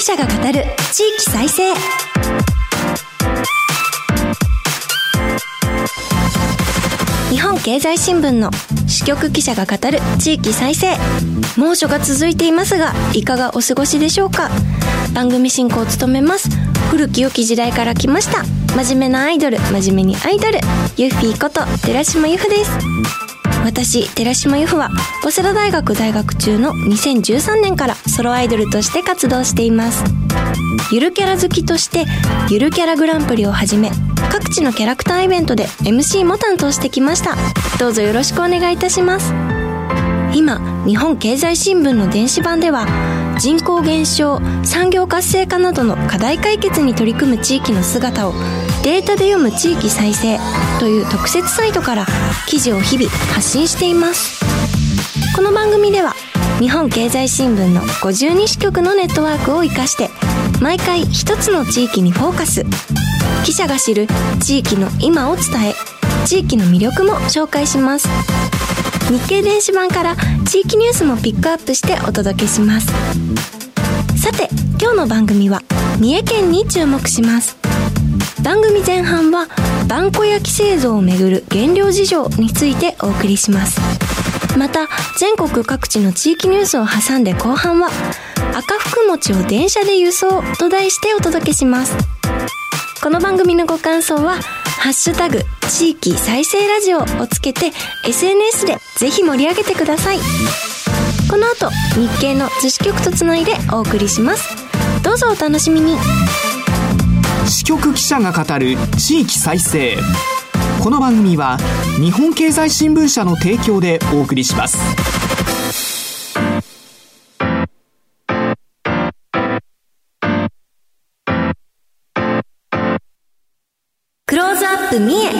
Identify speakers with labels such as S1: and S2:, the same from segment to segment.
S1: 記者が語る地域再生。日本経済新聞の支局記者が語る地域再生。猛暑が続いていますがいかがお過ごしでしょうか？番組進行を務めます古き良き時代から来ました真面目なアイドル真面目にアイドルユッフィーこと寺島由布です。私寺島由布は早稲田大学在学中の2013年からソロアイドルとして活動しています。ゆるキャラ好きとしてゆるキャラグランプリをはじめ各地のキャラクターイベントで MC も担当してきました。どうぞよろしくお願いいたします。今日本経済新聞の電子版では人口減少産業活性化などの課題解決に取り組む地域の姿をデータで読む地域再生という特設サイトから記事を日々発信しています。この番組では日本経済新聞の52支局のネットワークを活かして毎回一つの地域にフォーカス。記者が知る地域の今を伝え地域の魅力も紹介します。日経電子版から地域ニュースもピックアップしてお届けします。さて今日の番組は三重県に注目します。番組前半は萬古焼製造をめぐる原料事情についてお送りします。また全国各地の地域ニュースを挟んで後半は赤福餅を電車で輸送と題してお届けします。この番組のご感想はハッシュタグ地域再生ラジオをつけて SNS でぜひ盛り上げてください。この後日経の図支局とつないでお送りします。どうぞお楽しみに。
S2: 支局記者が語る地域再生。この番組は日本経済新聞社の提供でお送りします。
S1: ップ三重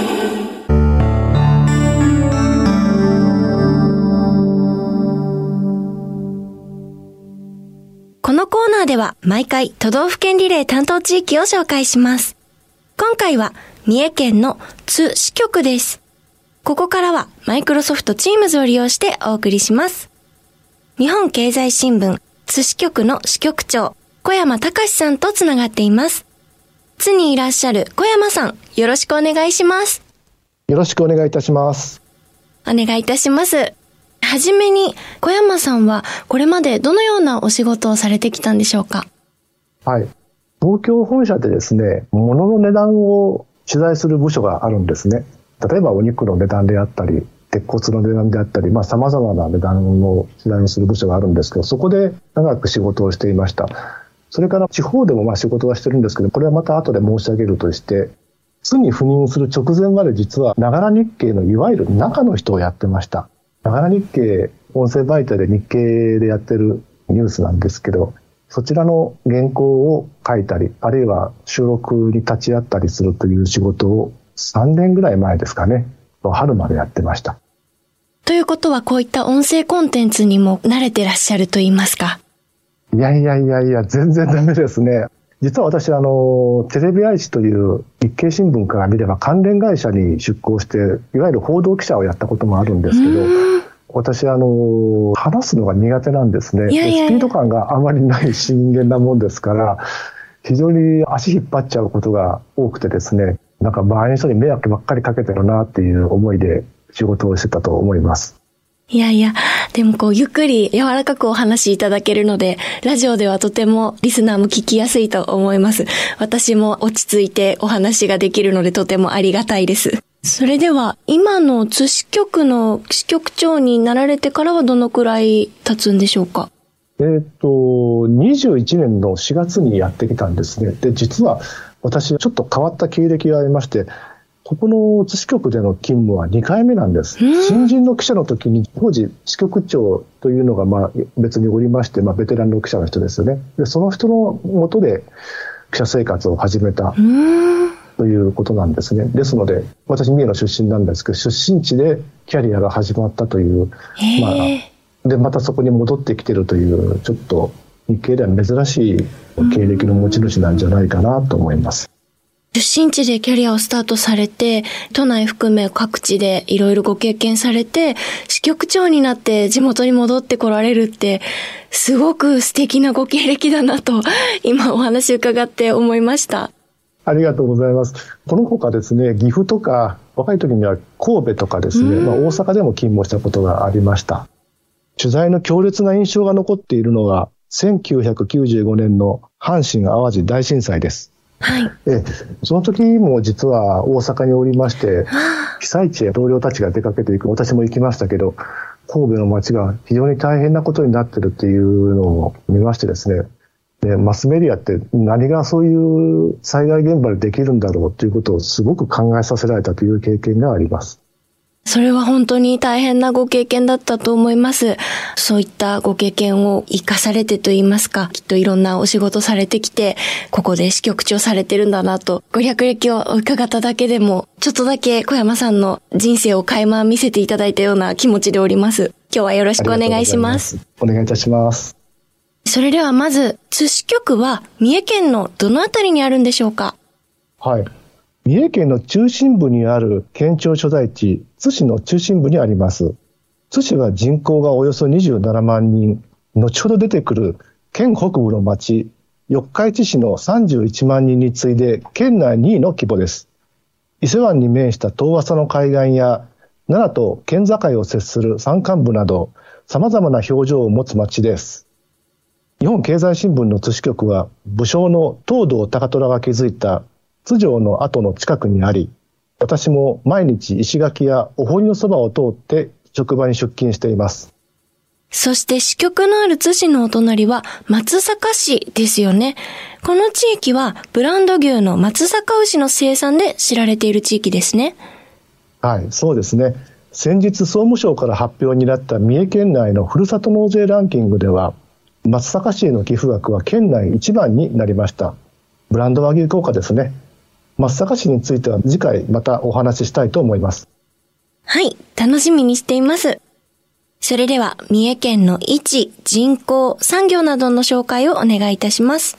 S1: このコーナーでは毎回都道府県リレー担当地域を紹介します。今回は三重県の津支局です。ここからはマイクロソフトチームズを利用してお送りします。日本経済新聞津支局の支局長小山隆さんとつながっています。津にいらっしゃる小山さん、よろしくお願いします。
S3: よろしくお願いいたします。
S1: お願いいたします。はじめに、小山さんはこれまでどのようなお仕事をされてきたんでしょうか？
S3: はい。東京本社でですね、物の値段を取材する部署があるんですね。例えばお肉の値段であったり、鉄骨の値段であったり、まあ様々な値段を取材する部署があるんですけど、そこで長く仕事をしていました。それから地方でもまあ仕事はしてるんですけど、これはまた後で申し上げるとして、津に赴任する直前まで実は、ながら日経のいわゆる中の人をやってました。ながら日経、音声媒体で日経でやってるニュースなんですけど、そちらの原稿を書いたり、あるいは収録に立ち会ったりするという仕事を3年ぐらい前ですかね、春までやってました。
S1: ということはこういった音声コンテンツにも慣れてらっしゃると言いますか
S3: いやいやいやいや、全然ダメですね。実は私、あの、テレビ愛知という日経新聞から見れば関連会社に出向して、いわゆる報道記者をやったこともあるんですけど、私、あの、話すのが苦手なんですね。
S1: いやいやいや
S3: スピード感があまりない人間なもんですから、非常に足引っ張っちゃうことが多くてですね、なんか周りの人に迷惑ばっかりかけてるなっていう思いで仕事をしてたと思います。
S1: いやいや、でもこう、ゆっくり柔らかくお話しいただけるので、ラジオではとてもリスナーも聞きやすいと思います。私も落ち着いてお話ができるのでとてもありがたいです。それでは、今の津支局の支局長になられてからはどのくらい経つんでしょうか？
S3: えっ、と、21年の4月にやってきたんですね。で、実は私、ちょっと変わった経歴がありまして、ここの津支局での勤務は2回目なんです。新人の記者の時に、当時、支局長というのがまあ別におりまして、まあベテランの記者の人ですよね。で、その人のもとで記者生活を始めたということなんですね。ですので、私、三重の出身なんですけど、出身地でキャリアが始まったという、まあ、で、またそこに戻ってきてるという、ちょっと日系では珍しい経歴の持ち主なんじゃないかなと思います。
S1: 出身地でキャリアをスタートされて、都内含め各地でいろいろご経験されて、支局長になって地元に戻ってこられるって、すごく素敵なご経歴だなと、今お話伺って思いました。
S3: ありがとうございます。この他ですね、岐阜とか、若い時には神戸とかですね、まあ、大阪でも勤務したことがありました。取材の強烈な印象が残っているのが、1995年の阪神淡路大震災です。
S1: はい。
S3: え、その時も実は大阪におりまして、被災地へ同僚たちが出かけていく、私も行きましたけど、神戸の街が非常に大変なことになってるっていうのを見ましてですね、でマスメディアって何がそういう災害現場でできるんだろうということをすごく考えさせられたという経験があります。
S1: それは本当に大変なご経験だったと思います。そういったご経験を活かされてと言いますか、きっといろんなお仕事されてきて、ここで支局長されてるんだなと、ご略歴を伺っただけでも、ちょっとだけ小山さんの人生を垣間見せていただいたような気持ちでおります。今日はよろしくお願いします。
S3: お願いいたします。
S1: それではまず、津支局は三重県のどのあたりにあるんでしょうか？
S3: はい。三重県の中心部にある県庁所在地、津市の中心部にあります。津市は人口がおよそ27万人、後ほど出てくる県北部の町、四日市市の31万人に次いで県内2位の規模です。伊勢湾に面した遠浅の海岸や奈良と県境を接する山間部など様々な表情を持つ町です。日本経済新聞の津支局は武将の東堂高虎が築いた津城の跡の近くにあり、私も毎日石垣やお堀のそばを通って職場に出勤しています。
S1: そして支局のある津市のお隣は松阪市ですよね。この地域はブランド牛の松阪牛の生産で知られている地域ですね。
S3: はい、そうですね。先日総務省から発表になった三重県内のふるさと納税ランキングでは、松阪市への寄付額は県内一番になりました。ブランド和牛効果ですね。松阪市については次回またお話ししたいと思います。
S1: はい、楽しみにしています。それでは、三重県の位置、人口、産業などの紹介をお願いいたします。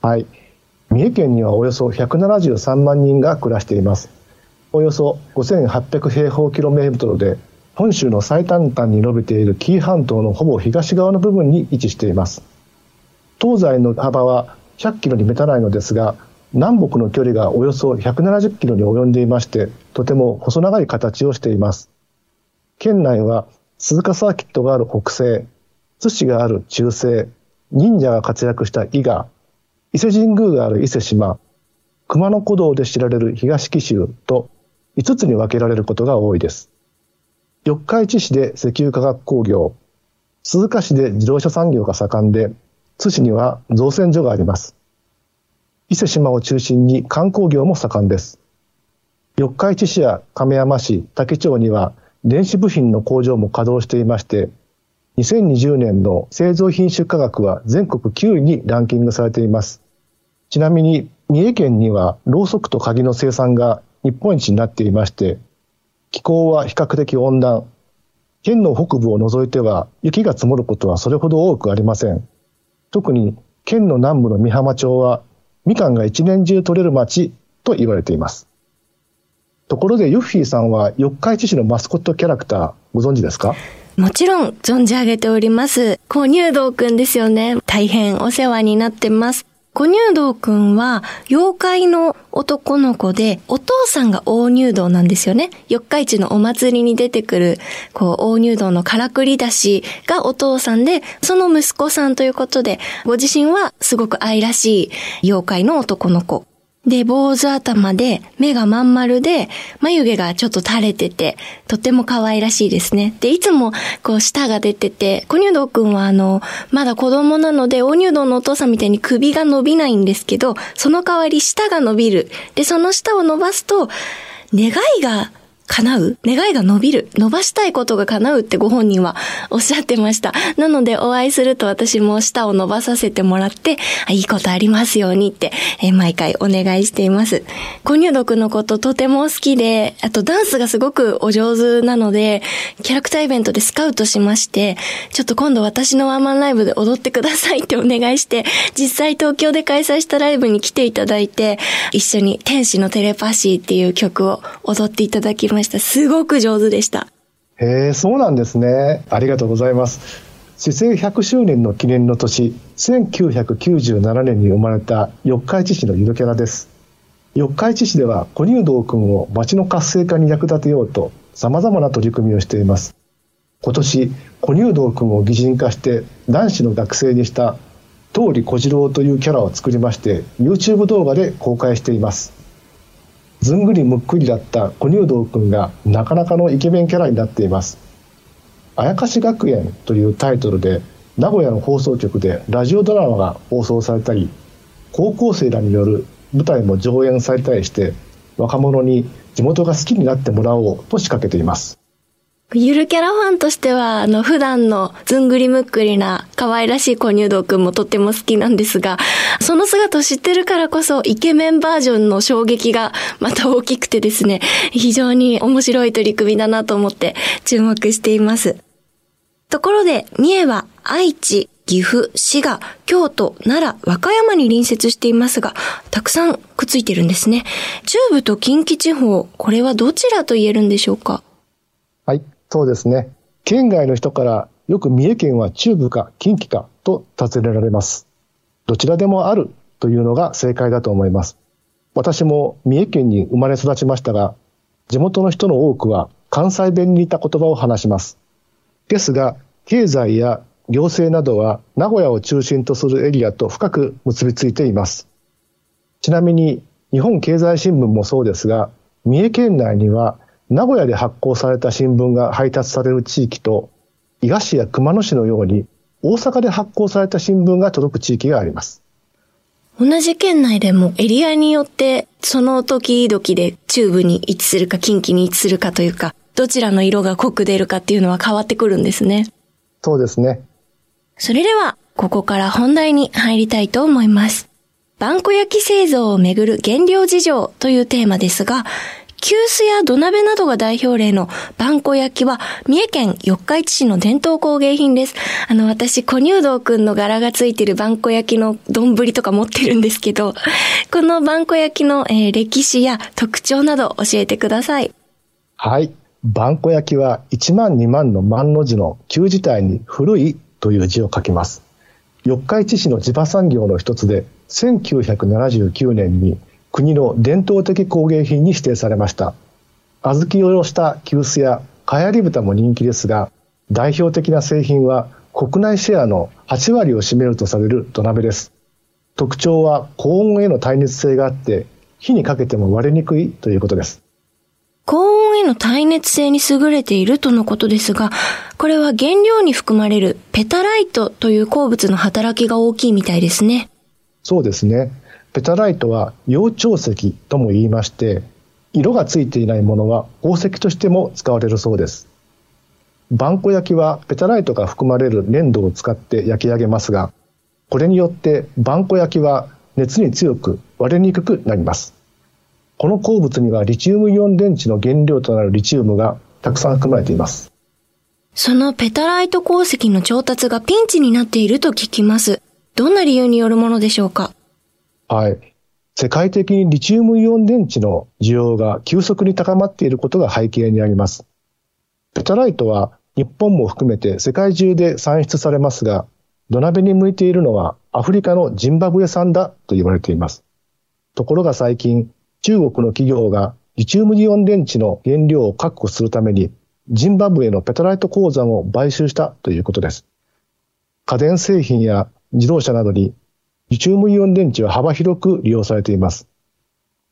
S3: はい。三重県にはおよそ173万人が暮らしています。およそ5800平方キロメートルで、本州の最短端に伸びている紀伊半島のほぼ東側の部分に位置しています。東西の幅は100キロに満たないのですが、南北の距離がおよそ170キロに及んでいまして、とても細長い形をしています。県内は鈴鹿サーキットがある北西、津市がある中西、忍者が活躍した伊賀、伊勢神宮がある伊勢島、熊野古道で知られる東紀州と5つに分けられることが多いです。四日市市で石油化学工業、鈴鹿市で自動車産業が盛んで、津市には造船所があります。伊勢島を中心に観光業も盛んです。四日市市や亀山市、竹町には電子部品の工場も稼働していまして、2020年の製造品出荷額は全国9位にランキングされています。ちなみに三重県にはろうそくと鍵の生産が日本一になっていまして、気候は比較的温暖。県の北部を除いては雪が積もることはそれほど多くありません。特に県の南部の美浜町はみかんが一年中取れる町と言われています。ところでユッフィーさんは四日市市のマスコットキャラクターご存知ですか？
S1: もちろん存じ上げております。購入道くんですよね。大変お世話になってます。小乳道くんは、妖怪の男の子で、お父さんが大乳道なんですよね。四日市のお祭りに出てくる、こう、大乳道のからくり出しがお父さんで、その息子さんということで、ご自身はすごく愛らしい妖怪の男の子で、坊主頭で、目がまん丸で、眉毛がちょっと垂れてて、とっても可愛らしいですね。で、いつも、こう、舌が出てて、小乳道くんはあの、まだ子供なので、大乳道のお父さんみたいに首が伸びないんですけど、その代わり舌が伸びる。で、その舌を伸ばすと、願いが叶う？願いが伸びる？伸ばしたいことが叶うってご本人はおっしゃってました。なのでお会いすると私も舌を伸ばさせてもらって、いいことありますようにって、え、毎回お願いしています。哺乳毒のこととても好きで、あとダンスがすごくお上手なので、キャラクターイベントでスカウトしまして、ちょっと今度私のワンマンライブで踊ってくださいってお願いして、実際東京で開催したライブに来ていただいて、一緒に天使のテレパシーっていう曲を踊っていただきました。すごく上手でした。
S3: へえ、そうなんですね。ありがとうございます。市政100周年の記念の年、1997年に生まれた四日市市のゆるキャラです。四日市市では小乳道くんを町の活性化に役立てようと様々な取り組みをしています。今年、小乳道くんを擬人化して男子の学生にした通り小次郎というキャラを作りまして YouTube 動画で公開しています。ずんぐりむっくりだった小乳道くんがなかなかのイケメンキャラになっています。あやかし学園というタイトルで名古屋の放送局でラジオドラマが放送されたり高校生らによる舞台も上演されたりして若者に地元が好きになってもらおうと仕掛けています。
S1: ゆるキャラファンとしては、あの、普段のずんぐりむっくりな可愛らしい小乳道くんもとっても好きなんですが、その姿を知ってるからこそ、イケメンバージョンの衝撃がまた大きくてですね、非常に面白い取り組みだなと思って注目しています。ところで、三重は愛知、岐阜、滋賀、京都、奈良、和歌山に隣接していますが、たくさんくっついてるんですね。中部と近畿地方、これはどちらと言えるんでしょうか？
S3: そうですね。県外の人からよく三重県は中部か近畿かと尋ねられます。どちらでもあるというのが正解だと思います。私も三重県に生まれ育ちましたが、地元の人の多くは関西弁に似た言葉を話します。ですが、経済や行政などは名古屋を中心とするエリアと深く結びついています。ちなみに日本経済新聞もそうですが、三重県内には名古屋で発行された新聞が配達される地域と、伊賀市や熊野市のように大阪で発行された新聞が届く地域があります。
S1: 同じ県内でもエリアによってその時々で中部に位置するか近畿に位置するかというか、どちらの色が濃く出るかっていうのは変わってくるんですね。
S3: そうですね。
S1: それでは、ここから本題に入りたいと思います。バンコ焼き製造をめぐる原料事情というテーマですが、急須や土鍋などが代表例のバンコ焼は、三重県四日市市の伝統工芸品です。あの、私、小乳道くんの柄がついてるバンコ焼の丼とか持ってるんですけど、このバンコ焼の、えー、歴史や特徴など教えてください。
S3: はい。バンコ焼は1万2万の万の字の旧字体に古いという字を書きます。四日市市の地場産業の一つで、1979年に国の伝統的工芸品に指定されました。小豆をした急須やかやり豚も人気ですが、代表的な製品は国内シェアの8割を占めるとされる土鍋です。特徴は高温への耐熱性があって、火にかけても割れにくいということです。
S1: 高温への耐熱性に優れているとのことですが、これは原料に含まれるペタライトという鉱物の働きが大きいみたいですね。
S3: そうですね。ペタライトは幼長石とも言いまして、色がついていないものは宝石としても使われるそうです。バンコ焼きはペタライトが含まれる粘土を使って焼き上げますが、これによってバンコ焼きは熱に強く割れにくくなります。この鉱物にはリチウムイオン電池の原料となるリチウムがたくさん含まれています。
S1: そのペタライト鉱石の調達がピンチになっていると聞きます。どんな理由によるものでしょうか？
S3: はい。世界的にリチウムイオン電池の需要が急速に高まっていることが背景にあります。ペタライトは日本も含めて世界中で産出されますが、土鍋に向いているのはアフリカのジンバブエ産だと言われています。ところが最近、中国の企業がリチウムイオン電池の原料を確保するために、ジンバブエのペタライト鉱山を買収したということです。家電製品や自動車などにリチウムイオン電池は幅広く利用されています。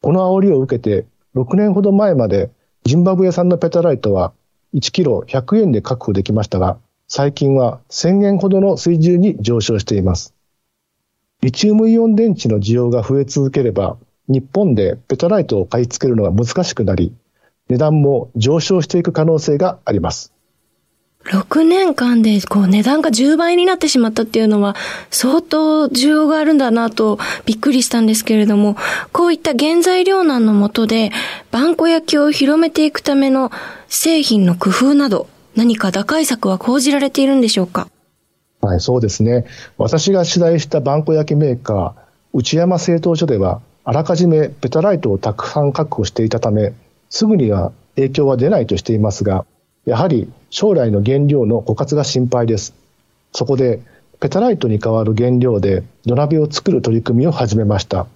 S3: この煽りを受けて、6年ほど前までジンバブエ産のペタライトは1キロ100円で確保できましたが、最近は1000円ほどの水準に上昇しています。リチウムイオン電池の需要が増え続ければ、日本でペタライトを買い付けるのが難しくなり、値段も上昇していく可能性があります。
S1: 6年間でこう値段が10倍になってしまったっていうのは相当需要があるんだなとびっくりしたんですけれども、こういった原材料難のもとで、バンコ焼を広めていくための製品の工夫など、何か打開策は講じられているんでしょうか？
S3: はい、そうですね。私が取材したバンコ焼メーカー、内山製陶所では、あらかじめペタライトをたくさん確保していたため、すぐには影響は出ないとしていますが、やはり将来の原料の枯渇が心配です。そこで、ペタライトに代わる原料で土鍋を作る取り組みを始めました。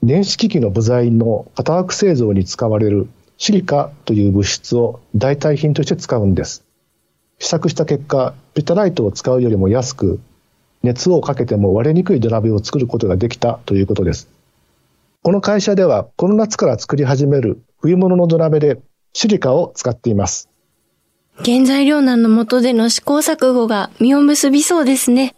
S3: 電子機器の部材の型枠製造に使われるシリカという物質を代替品として使うんです。試作した結果、ペタライトを使うよりも安く、熱をかけても割れにくい土鍋を作ることができたということです。この会社では、この夏から作り始める冬物の土鍋でシリカを使っています。
S1: 原材料難の下での試行錯誤が実を結びそうですね。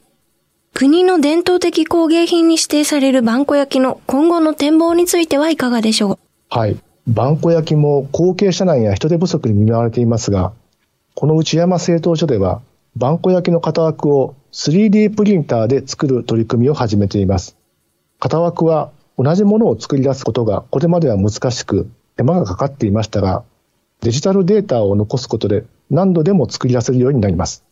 S1: 国の伝統的工芸品に指定されるバンコ焼きの今後の展望についてはいかがでしょう
S3: はい。バンコ焼きも後継者難や人手不足に見舞われていますが、この内山製陶所では、バンコ焼きの型枠を 3D プリンターで作る取り組みを始めています。型枠は同じものを作り出すことがこれまでは難しく手間がかかっていましたが、デジタルデータを残すことで何度でも作り出せるようになります。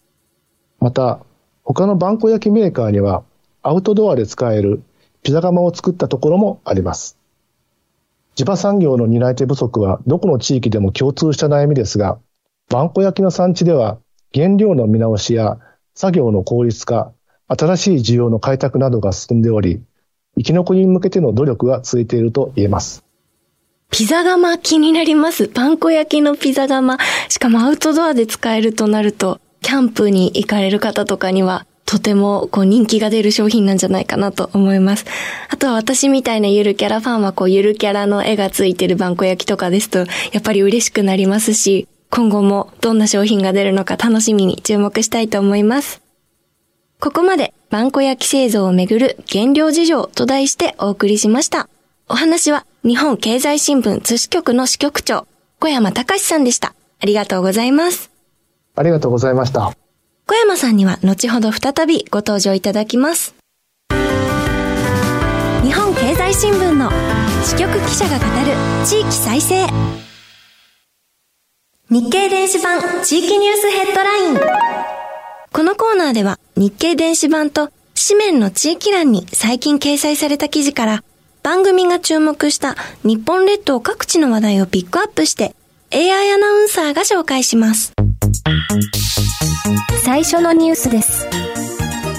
S3: また、他のバンコ焼きメーカーにはアウトドアで使えるピザ窯を作ったところもあります。地場産業の担い手不足はどこの地域でも共通した悩みですが、バンコ焼きの産地では原料の見直しや作業の効率化、新しい需要の開拓などが進んでおり、生き残りに向けての努力が続いていると言えます。
S1: ピザ窯気になります。パン粉焼きのピザ窯。しかもアウトドアで使えるとなると、キャンプに行かれる方とかには、とてもこう人気が出る商品なんじゃないかなと思います。あとは私みたいなゆるキャラファンはこうゆるキャラの絵がついてるバンコ焼きとかですと、やっぱり嬉しくなりますし、今後もどんな商品が出るのか楽しみに注目したいと思います。ここまで、バンコ焼き製造をめぐる原料事情と題してお送りしました。お話は日本経済新聞津支局の支局長、小山隆さんでした。ありがとうございます。
S3: ありがとうございました。
S1: 小山さんには後ほど再びご登場いただきます。日本経済新聞の支局記者が語る地域再生。日経電子版地域ニュースヘッドライン。このコーナーでは日経電子版と紙面の地域欄に最近掲載された記事から番組が注目した日本列島各地の話題をピックアップして AI アナウンサーが紹介します。最初のニュースです。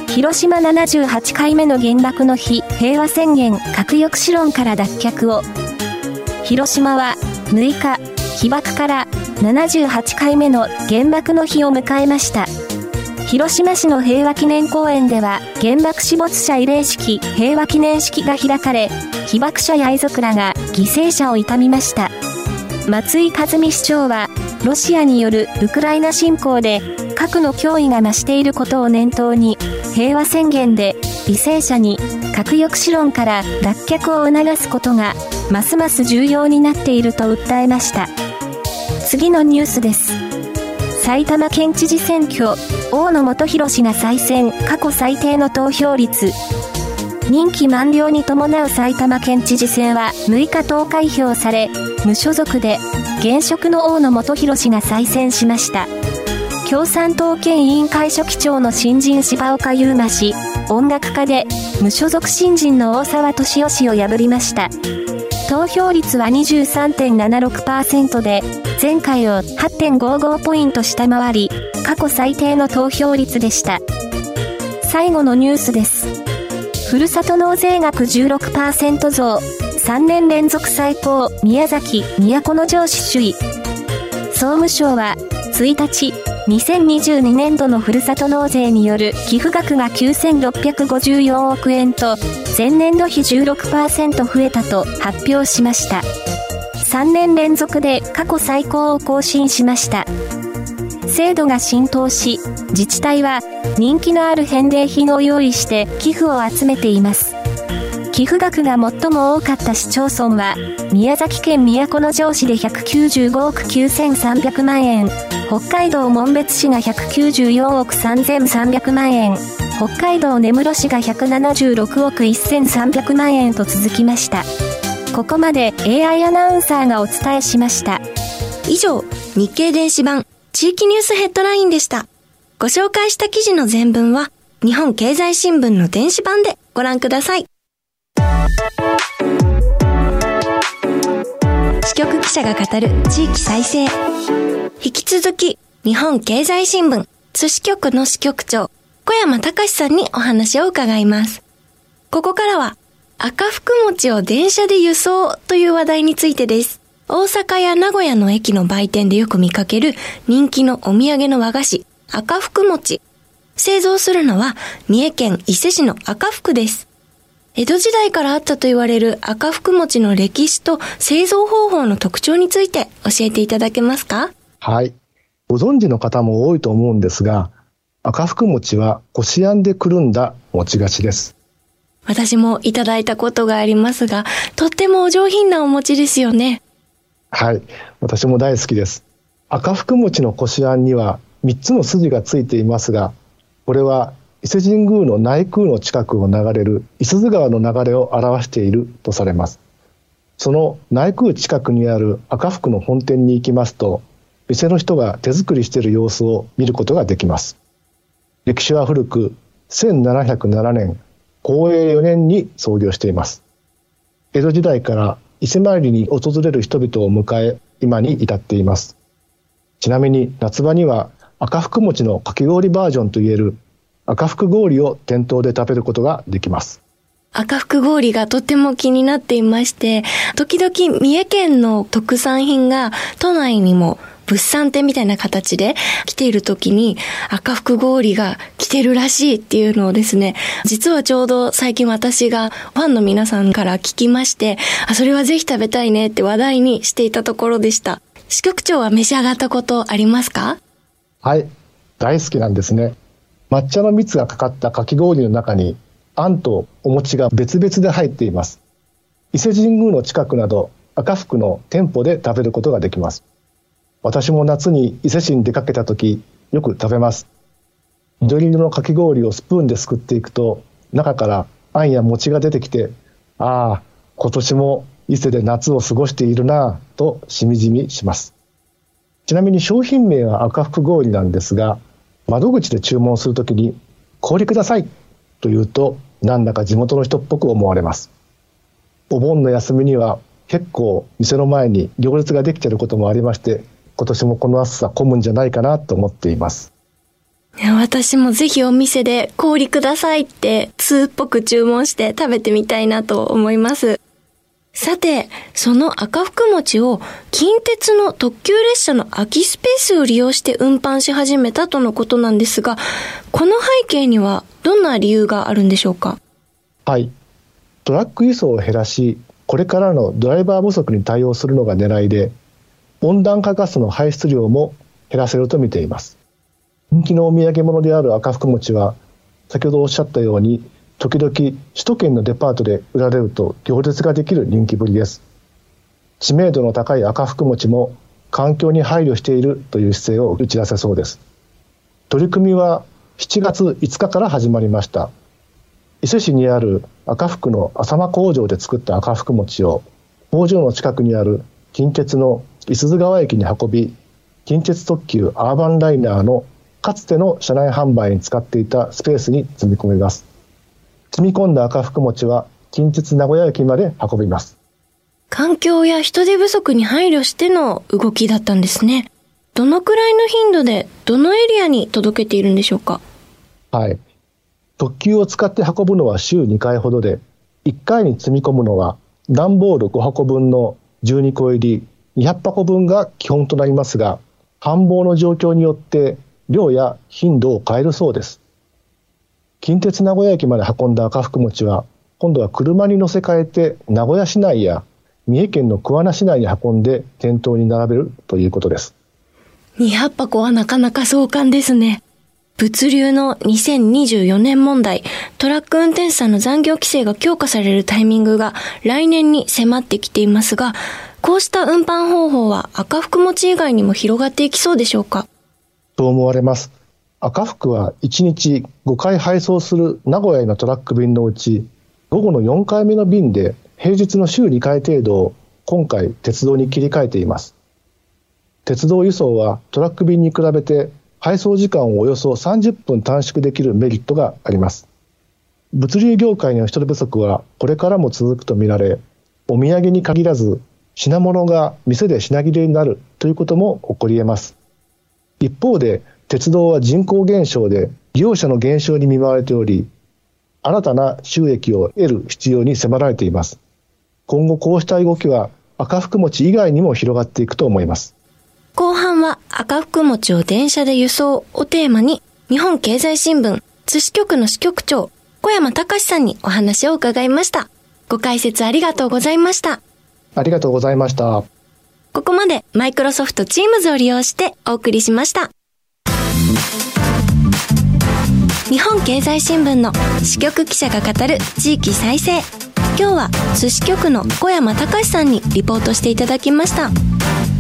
S1: 広島78回目の原爆の日平和宣言核抑止論から脱却を広島は6日被爆から78回目の原爆の日を迎えました。広島市の平和記念公園では原爆死没者慰霊式平和記念式が開かれ被爆者や遺族らが犠牲者を悼みました。松井和美市長はロシアによるウクライナ侵攻で核の脅威が増していることを念頭に平和宣言で犠牲者に核抑止論から脱却を促すことがますます重要になっていると訴えました。次のニュースです。埼玉県知事選挙、大野元弘氏が再選、過去最低の投票率。任期満了に伴う埼玉県知事選は6日投開票され、無所属で、現職の大野元弘氏が再選しました。共産党県委員会書記長の新人柴岡優馬氏、音楽家で、無所属新人の大沢敏夫氏を破りました。投票率は23.76%で、前回を8.55ポイント下回り、過去最低の投票率でした。最後のニュースです。ふるさと納税額16%増、3年連続最高、宮崎、都城市首位。総務省は、1日、2022年度のふるさと納税による寄付額が9654億円と、前年度比16%増えたと発表しました。3年連続で過去最高を更新しました。制度が浸透し、自治体は人気のある返礼品を用意して寄付を集めています。
S4: 寄付額が最も多かった市町村は、宮崎県都城市で195億9300万円、北海道紋別市が194億3300万円、北海道根室市が176億1300万円と続きました。ここまで AI アナウンサーがお伝えしました。
S1: 以上、日経電子版地域ニュースヘッドラインでした。ご紹介した記事の全文は、日本経済新聞の電子版でご覧ください。支局記者が語る地域再生。引き続き、日本経済新聞津支局の支局長、小山隆さんにお話を伺います。ここからは、赤福餅を電車で輸送という話題についてです。大阪や名古屋の駅の売店でよく見かける人気のお土産の和菓子、赤福餅。製造するのは三重県伊勢市の赤福です。江戸時代からあったと言われる赤福餅の歴史と製造方法の特徴について教えていただけますか？
S3: はい。ご存知の方も多いと思うんですが、赤福餅はこしあんでくるんだ餅菓子です。
S1: 私もいただいたことがありますが、とってもお上品なお餅ですよね。
S3: はい。私も大好きです。赤福餅のこしあんには3つの筋がついていますが、これは伊勢神宮の内宮の近くを流れる伊豆川の流れを表しているとされます。その内宮近くにある赤福の本店に行きますと、店の人が手作りしている様子を見ることができます。歴史は古く、1707年、光栄4年に創業しています。江戸時代から伊勢参りに訪れる人々を迎え、今に至っています。ちなみに夏場には赤福餅のかき氷バージョンといえる赤福氷を店頭で食べることができます。
S1: 赤福氷がとっても気になっていまして、時々三重県の特産品が都内にも物産展みたいな形で来ている時に赤福氷が来てるらしいっていうのをですね、実はちょうど最近私がファンの皆さんから聞きまして、あ、それはぜひ食べたいねって話題にしていたところでした。支局長は召し上がったことありますか？
S3: はい、大好きなんですね。抹茶の蜜がかかったかき氷の中に、あんとお餅が別々で入っています。伊勢神宮の近くなど赤福の店舗で食べることができます。私も夏に伊勢市に出かけた時、よく食べます。緑色のかき氷をスプーンですくっていくと、中からあんや餅が出てきて、ああ、今年も伊勢で夏を過ごしているなぁとしみじみします。ちなみに商品名は赤福氷なんですが、窓口で注文するときに、氷くださいと言うと、なんだか地元の人っぽく思われます。お盆の休みには結構店の前に行列ができていることもありまして、今年もこの暑さ混むんじゃないかなと思っています。
S1: 私もぜひお店で氷くださいって通っぽく注文して食べてみたいなと思います。さて、その赤福餅を近鉄の特急列車の空きスペースを利用して運搬し始めたとのことなんですが、この背景にはどんな理由があるんでしょうか？
S3: はい。トラック輸送を減らし、これからのドライバー不足に対応するのが狙いで、温暖化ガスの排出量も減らせると見ています。人気のお土産物である赤福餅は、先ほどおっしゃったように時々首都圏のデパートで売られると行列ができる人気ぶりです。知名度の高い赤福餅も環境に配慮しているという姿勢を打ち出せそうです。取り組みは7月5日から始まりました。伊勢市にある赤福の浅間工場で作った赤福餅を工場の近くにある近鉄の五十鈴川駅に運び近鉄特急アーバンライナーのかつての車内販売に使っていたスペースに積み込みます。積み込んだ赤福餅は近鉄名古屋駅まで運びます。
S1: 環境や人手不足に配慮しての動きだったんですね。どのくらいの頻度でどのエリアに届けているんでしょうか？
S3: はい。特急を使って運ぶのは週2回ほどで、1回に積み込むのは段ボール5箱分の12個入り200箱分が基本となりますが、繁忙の状況によって量や頻度を変えるそうです。近鉄名古屋駅まで運んだ赤福餅は今度は車に乗せ替えて名古屋市内や三重県の桑名市内に運んで店頭に並べるということです。
S1: 200箱はなかなか壮観ですね。物流の2024年問題、トラック運転手さんの残業規制が強化されるタイミングが来年に迫ってきていますが、こうした運搬方法は赤福餅以外にも広がっていきそうでしょうか？
S3: と思われます。赤福は1日5回配送する名古屋へのトラック便のうち、午後の4回目の便で平日の週2回程度を今回鉄道に切り替えています。鉄道輸送はトラック便に比べて配送時間をおよそ30分短縮できるメリットがあります。物流業界の人手不足はこれからも続くとみられ、お土産に限らず品物が店で品切れになるということも起こり得ます。一方で鉄道は人口減少で利用者の減少に見舞われており、新たな収益を得る必要に迫られています。今後こうした動きは赤福餅以外にも広がっていくと思います。
S1: 後半は赤福餅を電車で輸送をテーマに、日本経済新聞津支局の支局長、小山隆さんにお話を伺いました。ご解説ありがとうございました。
S3: ありがとうございました。
S1: ここまでマイクロソフトチームズを利用してお送りしました。日本経済新聞の支局記者が語る地域再生。今日は寿司局の小山隆さんにリポートしていただきました。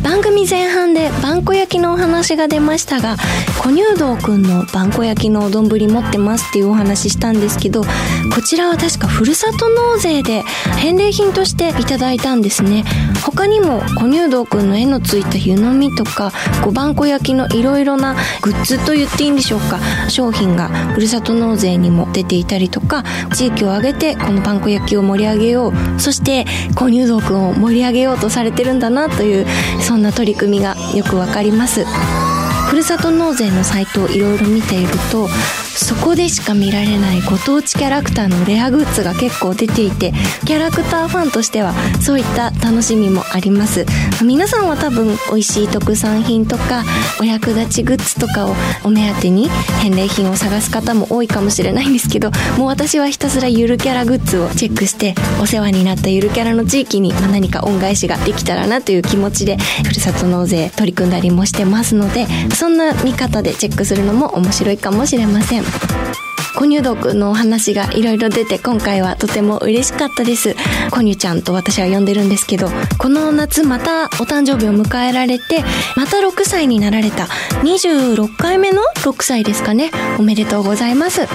S1: 番組前半でバンコ焼きのお話が出ましたが小乳道くんのバンコ焼きのお丼持ってますっていうお話したんですけどこちらは確かふるさと納税で返礼品としていただいたんですね。他にも小乳道くんの絵のついた湯飲みとかこうバンコ焼きのいろいろなグッズと言っていいんでしょうか。商品がふるさと納税にも出ていたりとか地域を挙げてこのバンコ焼きを盛り上げよう。そして小乳道くんを盛り上げようとされてるんだなというそそんな取り組みがよくわかります。ふるさと納税のサイトをいろいろ見ているとそこでしか見られないご当地キャラクターのレアグッズが結構出ていてキャラクターファンとしてはそういった楽しみもあります。皆さんは多分美味しい特産品とかお役立ちグッズとかをお目当てに返礼品を探す方も多いかもしれないんですけどもう私はひたすらゆるキャラグッズをチェックしてお世話になったゆるキャラの地域に何か恩返しができたらなという気持ちでふるさと納税取り組んだりもしてますのでそんな見方でチェックするのも面白いかもしれません。Thank you. コニュドクのお話がいろいろ出て今回はとても嬉しかったです。コニュちゃんと私は呼んでるんですけど、この夏またお誕生日を迎えられて、また6歳になられた26回目の6歳ですかね。おめでとうございます。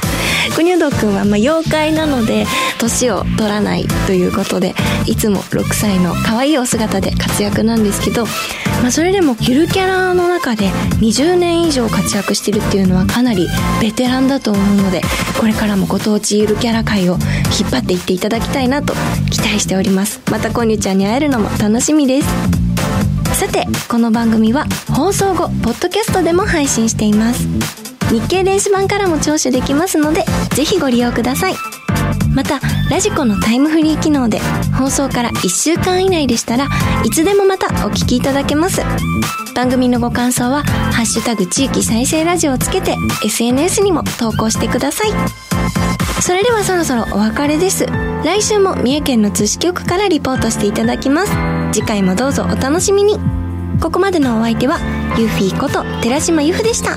S1: コニュドくんはま妖怪なので、年を取らないということで、いつも6歳の可愛いお姿で活躍なんですけど、まあ、それでもゆるキャラの中で20年以上活躍してるっていうのはかなりベテランだと思うのでこれからもご当地ゆるキャラ界を引っ張っていっていただきたいなと期待しております。またコニュちゃんに会えるのも楽しみです。さてこの番組は放送後ポッドキャストでも配信しています。日経電子版からも聴取できますのでぜひご利用ください。またラジコのタイムフリー機能で放送から1週間以内でしたらいつでもまたお聞きいただけます。番組のご感想は「ハッシュタグ地域再生ラジオ」をつけて SNS にも投稿してください。それではそろそろお別れです。来週も三重県の津市局からリポートしていただきます。次回もどうぞお楽しみに。ここまでのお相手はユーフィーこと寺島由布でした。